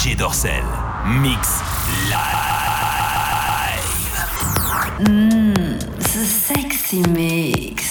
DJ Dorsel. Mix live. Mmm, sexy mix.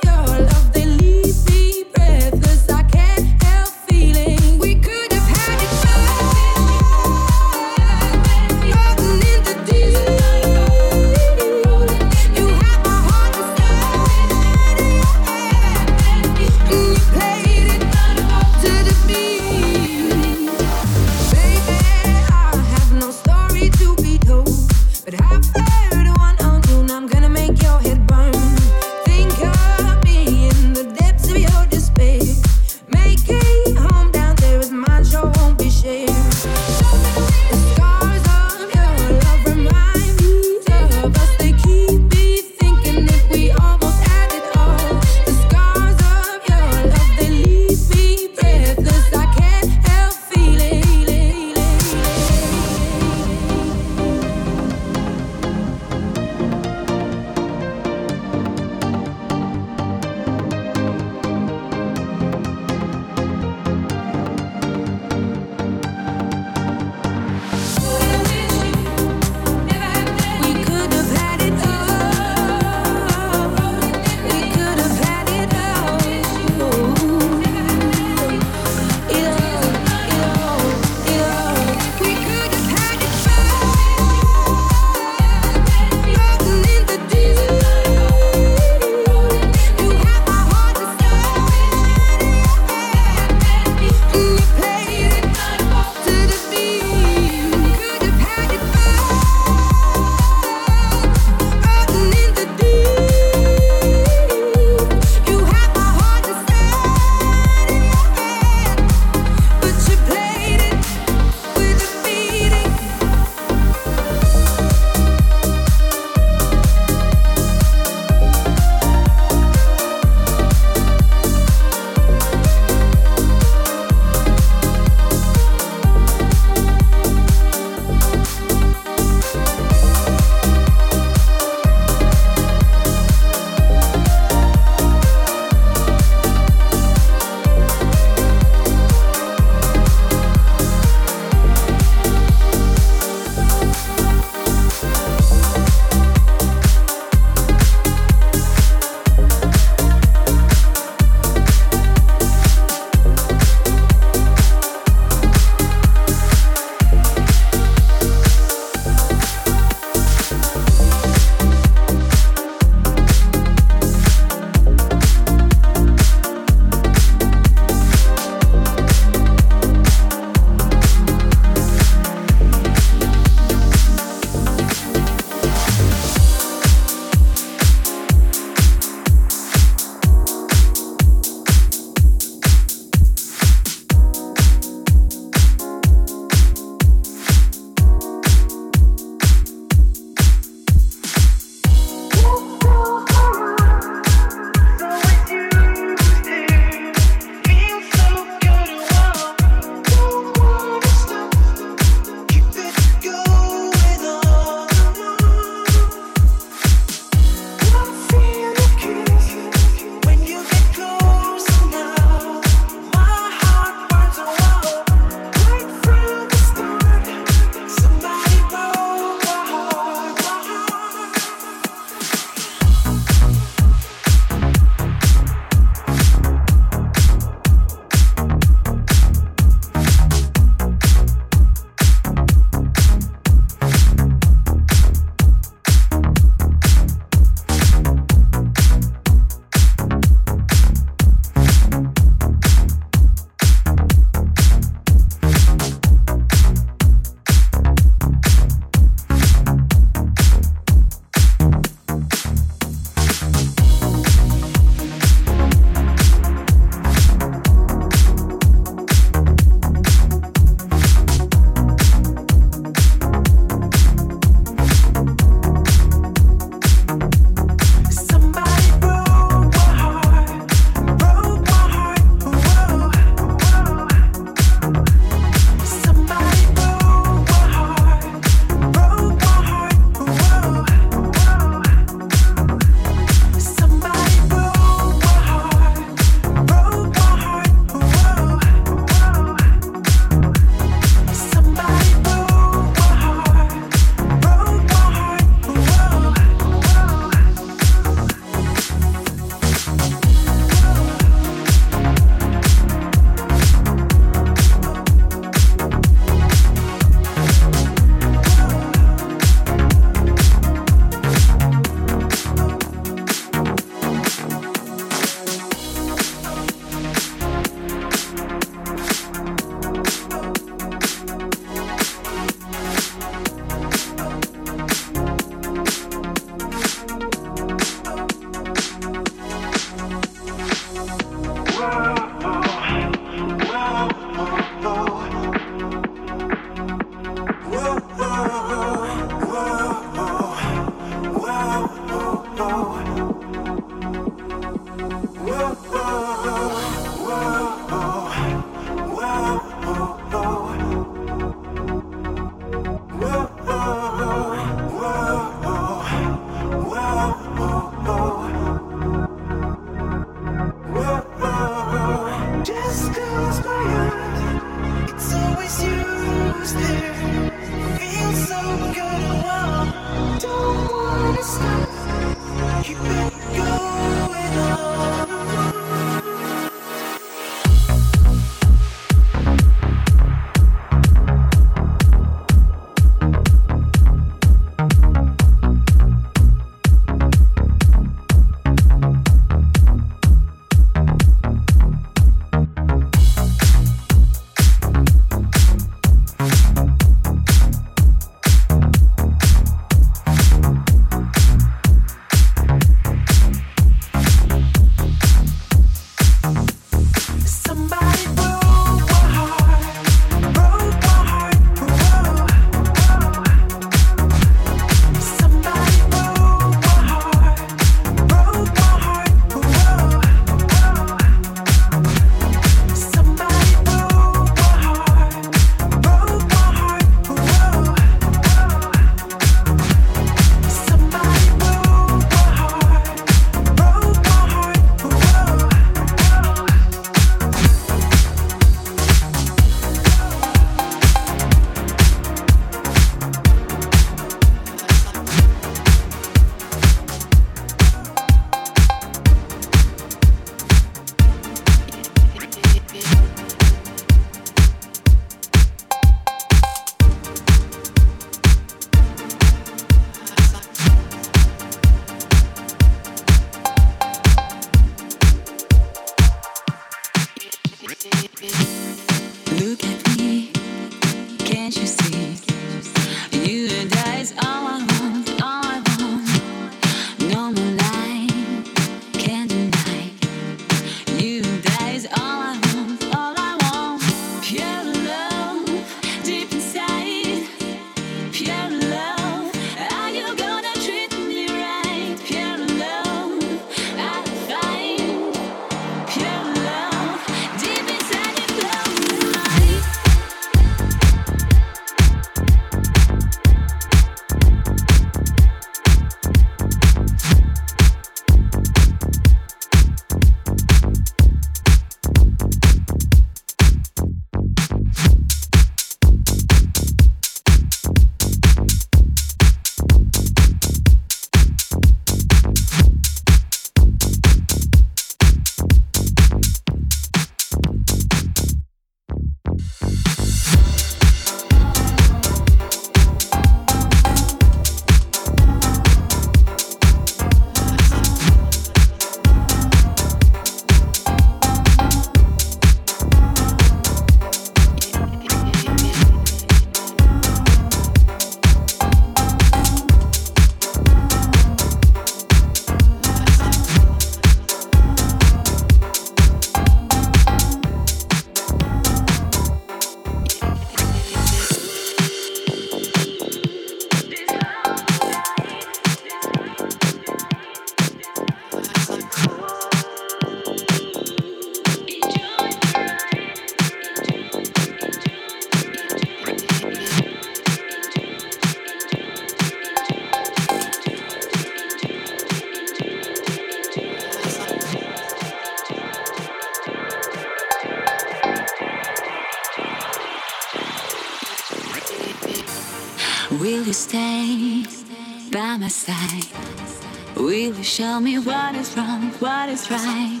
Show me what is wrong, what is right.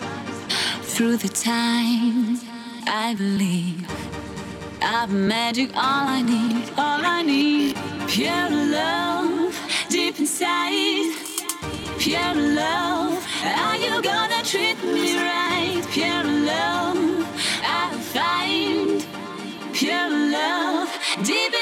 Through the time, I believe I've magic, all I need, all I need. Pure love, deep inside. Pure love, are you gonna treat me right? Pure love, I'll find. Pure love, deep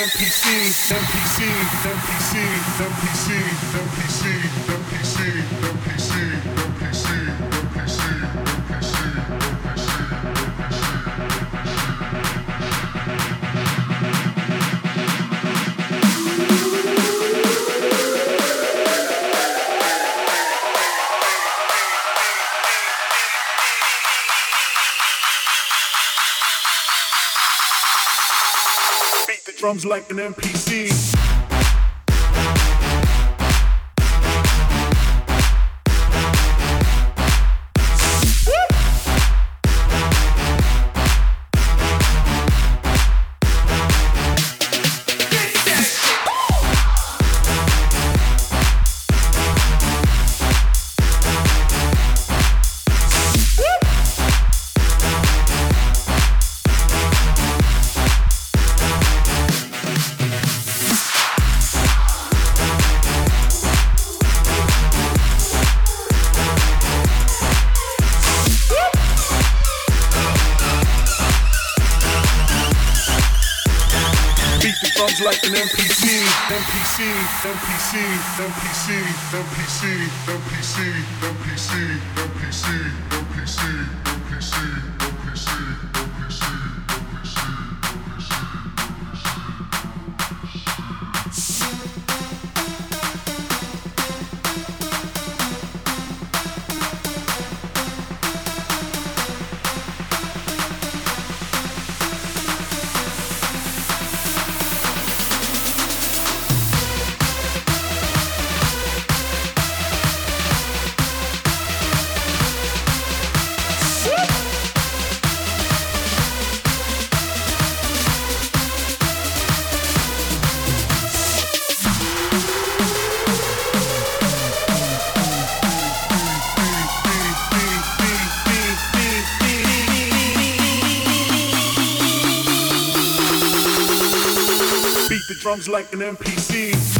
MPC, MPC, MPC, MPC. like an NPC. thumbs like an NPC. NPC, NPC, NPC, NPC, NPC, NPC, NPC, NPC, NPC, NPC, NPC, NPC. like an NPC.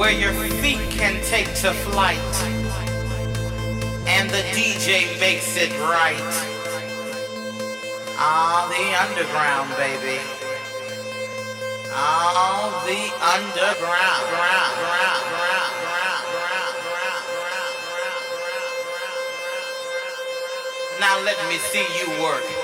Where your feet can take to flight and the DJ makes it right. Ah, the underground, baby. Ah, the underground. Ground, ground. Now let me see you work.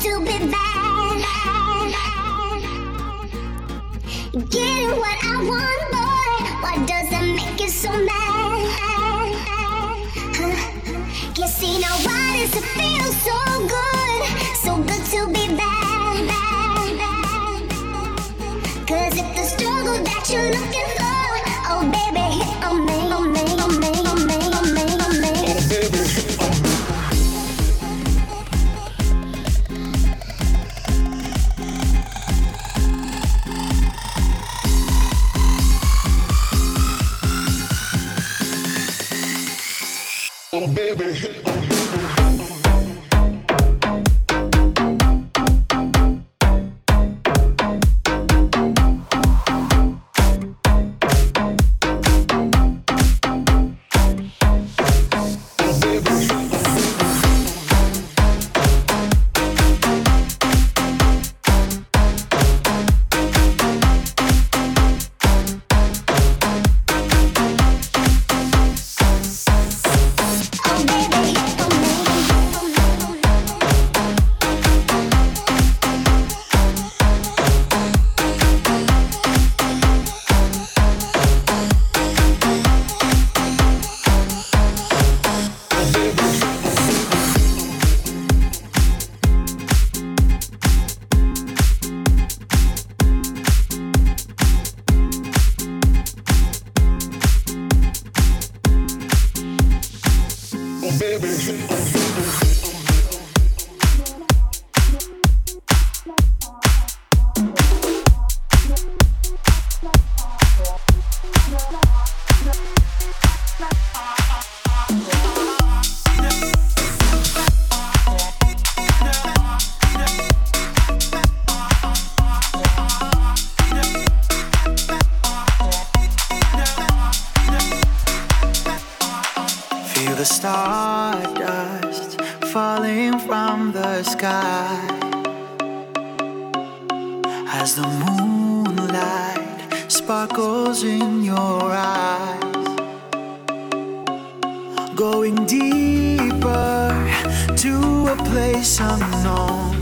to be bad. Getting what I want, boy. Why does that make you so mad? Huh? You see, now why does it feel so good? So good to be bad. bad. Cause if the struggle that you're looking for. stardust falling from the sky. As the moonlight sparkles in your eyes going deeper to a place unknown.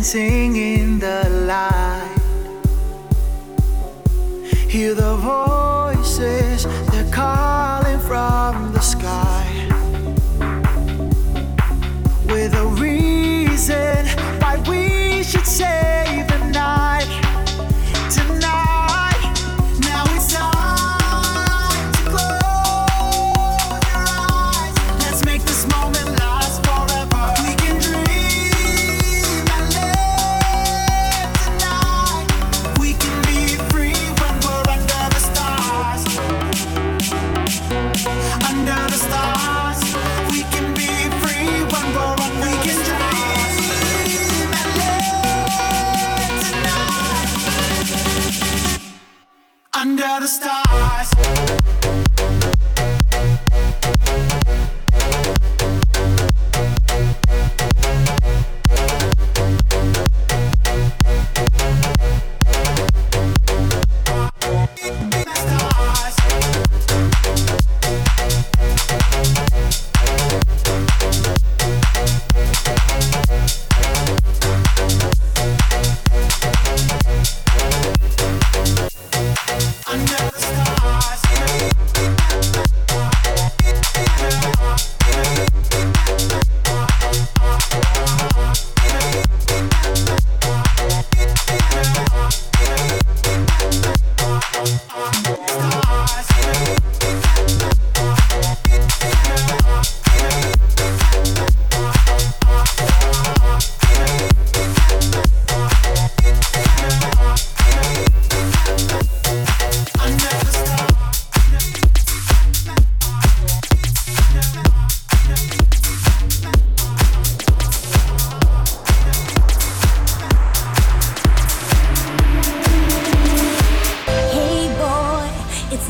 dancing in the light. Hear the voice.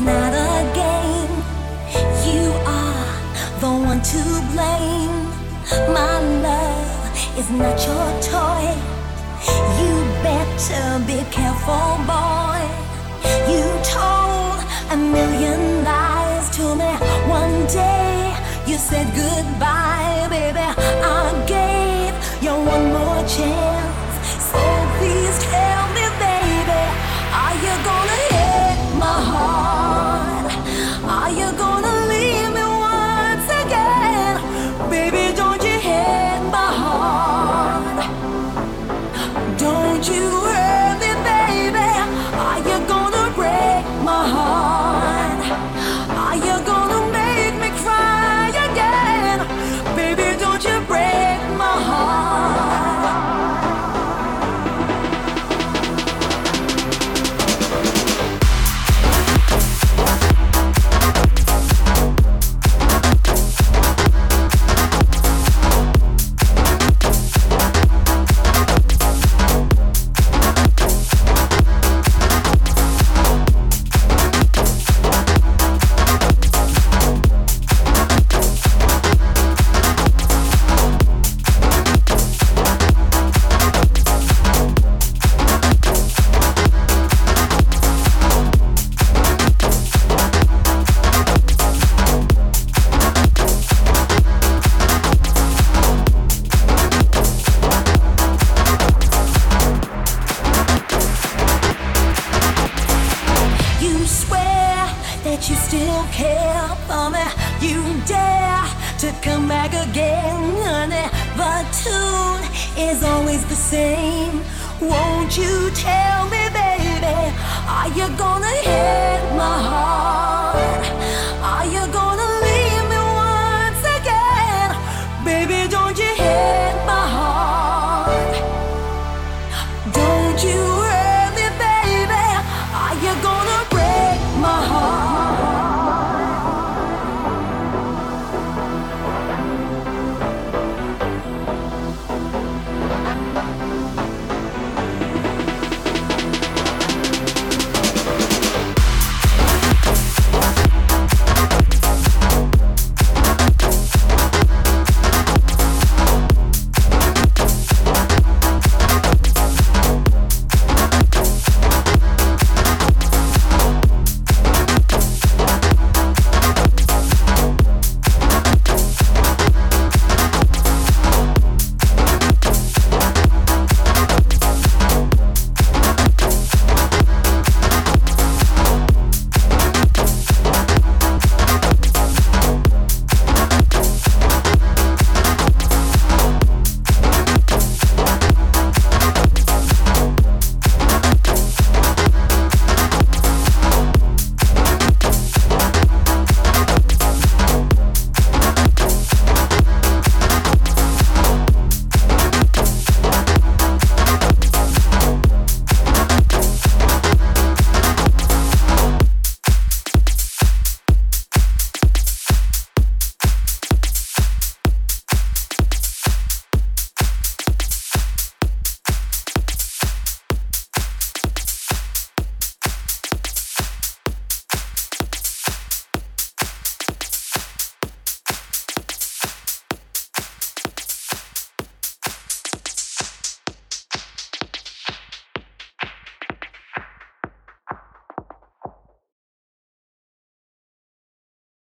not a game. You are the one to blame. My love is not your toy. You better be careful, boy. You told a million lies to me. One day you said goodbye, baby. I gave you one more chance.